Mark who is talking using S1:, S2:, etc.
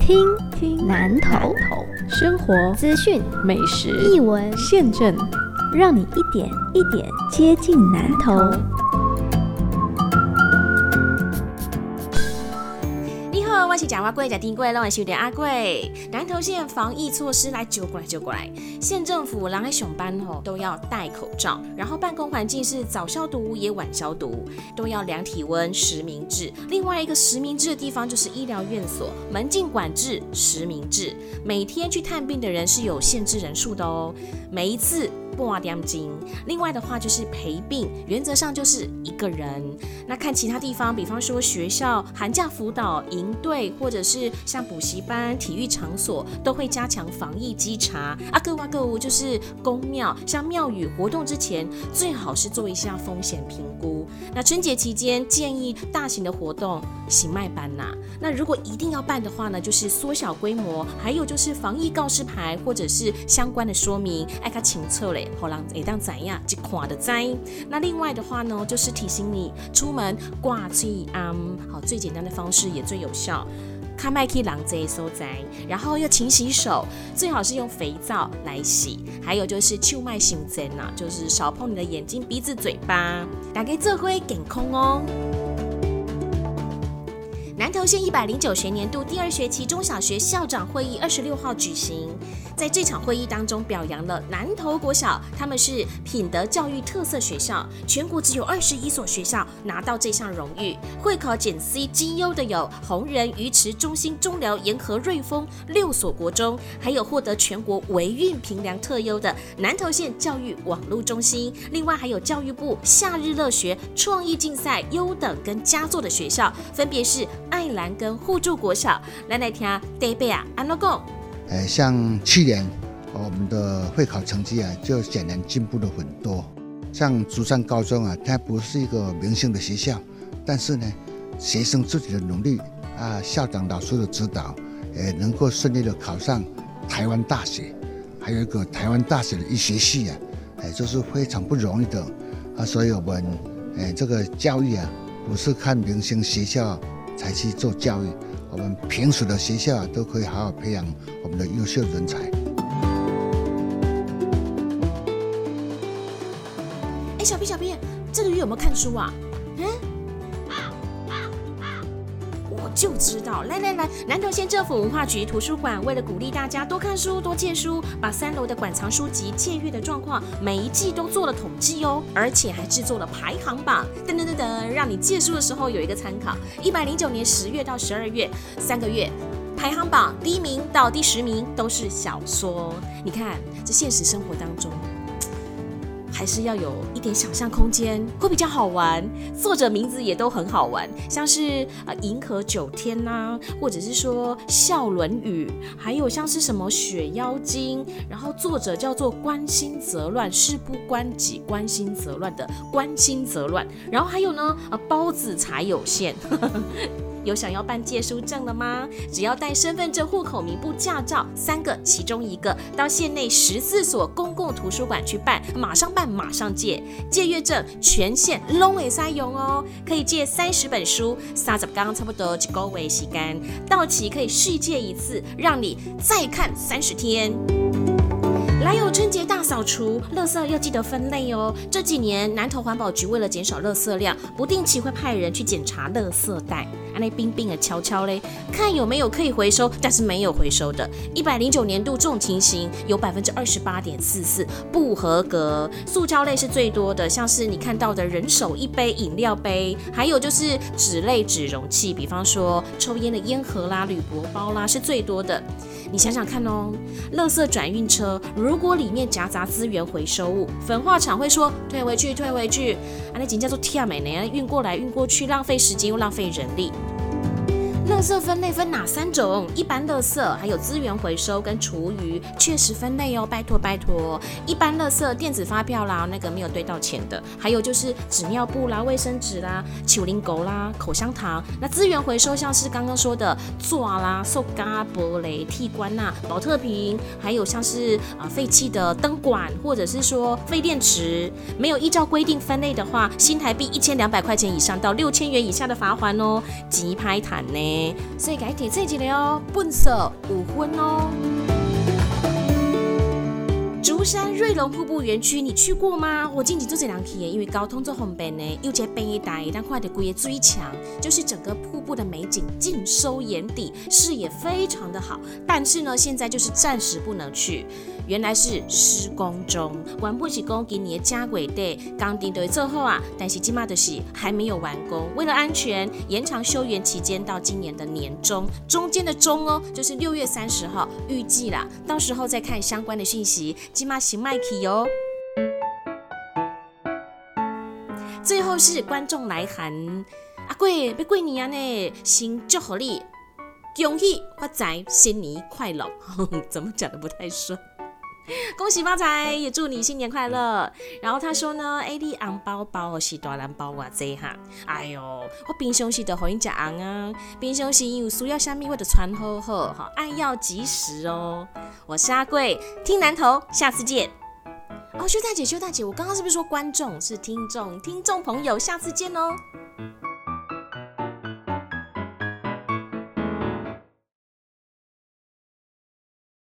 S1: 听听南头
S2: 生活
S1: 资讯
S2: 美食
S1: 译文，
S2: 现政，
S1: 让你一点一点接近南投。
S3: 我是贾花贵贾丁贵，让我有点阿贵。南投县防疫措施来揪过来揪过来，县政府人来上班吼都要戴口罩，然后办公环境是早消毒也晚消毒，都要量体温、实名制。另外一个实名制的地方就是医疗院所，门禁管制、实名制。每天去探病的人是有限制人数的哦，每一次。半点金。另外的话就是陪病，原则上就是一个人。那看其他地方，比方说学校、寒假辅导营队，或者是像补习班、体育场所，都会加强防疫稽查。啊，各哇各屋就是公庙，像庙宇活动之前，最好是做一下风险评估。那春节期间建议大型的活动行迈班呐。那如果一定要办的话呢，就是缩小规模，还有就是防疫告示牌或者是相关的说明，爱看清楚嘞。好让会当怎样就看的灾。那另外的话呢，就是提醒你出门挂最安，好最简单的方式也最有效。看麦克狼这所在，然后要勤洗手，最好是用肥皂来洗。还有就是秋麦行针呐，就是少碰你的眼睛、鼻子、嘴巴。打开这会健康哦。县一百零九学年度第二学期中小学校长会议二十六号举行，在这场会议当中，表扬了南投国小，他们是品德教育特色学校，全国只有二十一所学校拿到这项荣誉。会考减 C 绩优的有红人、鱼池、中心、中寮、沿河、瑞丰六所国中，还有获得全国维运评量特优的南投县教育网络中心。另外还有教育部夏日乐学创意竞赛优等跟佳作的学校，分别是。爱兰跟互助国小，来来听德贝啊，安乐讲。
S4: 呃，像去年我们的会考成绩啊，就显然进步了很多。像竹山高中啊，它不是一个明星的学校，但是呢，学生自己的努力啊，校长老师的指导，呃，能够顺利的考上台湾大学，还有一个台湾大学的医学系啊，哎，这是非常不容易的啊。所以我们，哎，这个教育啊，不是看明星学校。才去做教育，我们平时的学校啊都可以好好培养我们的优秀人才。
S3: 哎，小 B 小 B，这个月有没有看书啊？就知道，来来来，南投县政府文化局图书馆为了鼓励大家多看书、多借书，把三楼的馆藏书籍借阅的状况每一季都做了统计哦，而且还制作了排行榜，噔噔噔噔，让你借书的时候有一个参考。一百零九年十月到十二月三个月，排行榜第一名到第十名都是小说。你看，这现实生活当中。还是要有一点想象空间，会比较好玩。作者名字也都很好玩，像是呃银河九天呐，或者是说笑伦语，还有像是什么雪妖精，然后作者叫做关心则乱，事不关己，关心则乱的关心则乱。然后还有呢，呃包子才有限。有想要办借书证了吗？只要带身份证、户口名簿、驾照三个，其中一个到县内十四所公共图书馆去办，马上办，马上借。借阅证全县拢会使用哦，可以借三十本书，三十刚差不多就够为时间，到期可以续借一次，让你再看三十天。来有春节大扫除，垃圾要记得分类哦。这几年南投环保局为了减少垃圾量，不定期会派人去检查垃圾袋。那冰冰的悄悄嘞，看有没有可以回收，但是没有回收的。一百零九年度这种情形有百分之二十八点四四不合格，塑胶类是最多的，像是你看到的人手一杯饮料杯，还有就是纸类纸容器，比方说抽烟的烟盒啦、铝箔包啦是最多的。你想想看哦，垃圾转运车如果里面夹杂资源回收物，焚化厂会说退回去，退回去，啊，那紧叫做天美呢，运过来运过去，浪费时间又浪费人力。垃圾分类分哪三种？一般垃圾，还有资源回收跟厨余，确实分类哦，拜托拜托。一般垃圾，电子发票啦，那个没有兑到钱的，还有就是纸尿布啦、卫生纸啦、球零狗啦、口香糖。那资源回收像是刚刚说的座啦、塑胶、玻璃、替管呐、保特瓶，还有像是啊废弃的灯管，或者是说废电池，没有依照规定分类的话，新台币一千两百块钱以上到六千元以下的罚款哦，急拍坦呢。所以改提这一年哦，本色五分哦。竹山瑞龙瀑布园区，你去过吗？我近期做这两天，因为交通做方便呢，又在北带，但快的规个最强，就是整个瀑布的美景尽收眼底，视野非常的好。但是呢，现在就是暂时不能去。原来是施工中，完不起工今年加轨队钢钉队最后啊，但是今嘛的是还没有完工。为了安全，延长修园期间到今年的年中，中间的中哦，就是六月三十号，预计啦，到时候再看相关的讯息。今嘛行麦克哟。最后是观众来函，阿贵别贵你啊呢，先祝福你，恭喜发财，新年快乐。怎么讲的不太顺？恭喜发财，也祝你新年快乐。然后他说呢，A D 红包包是大蓝包哇这哈，哎呦，我平常时都欢迎食红啊，平常时有需要虾米我就传好好哈，爱要及时哦。我是阿贵，听南头，下次见。哦，修大姐，修大姐，我刚刚是不是说观众是听众？听众朋友，下次见哦。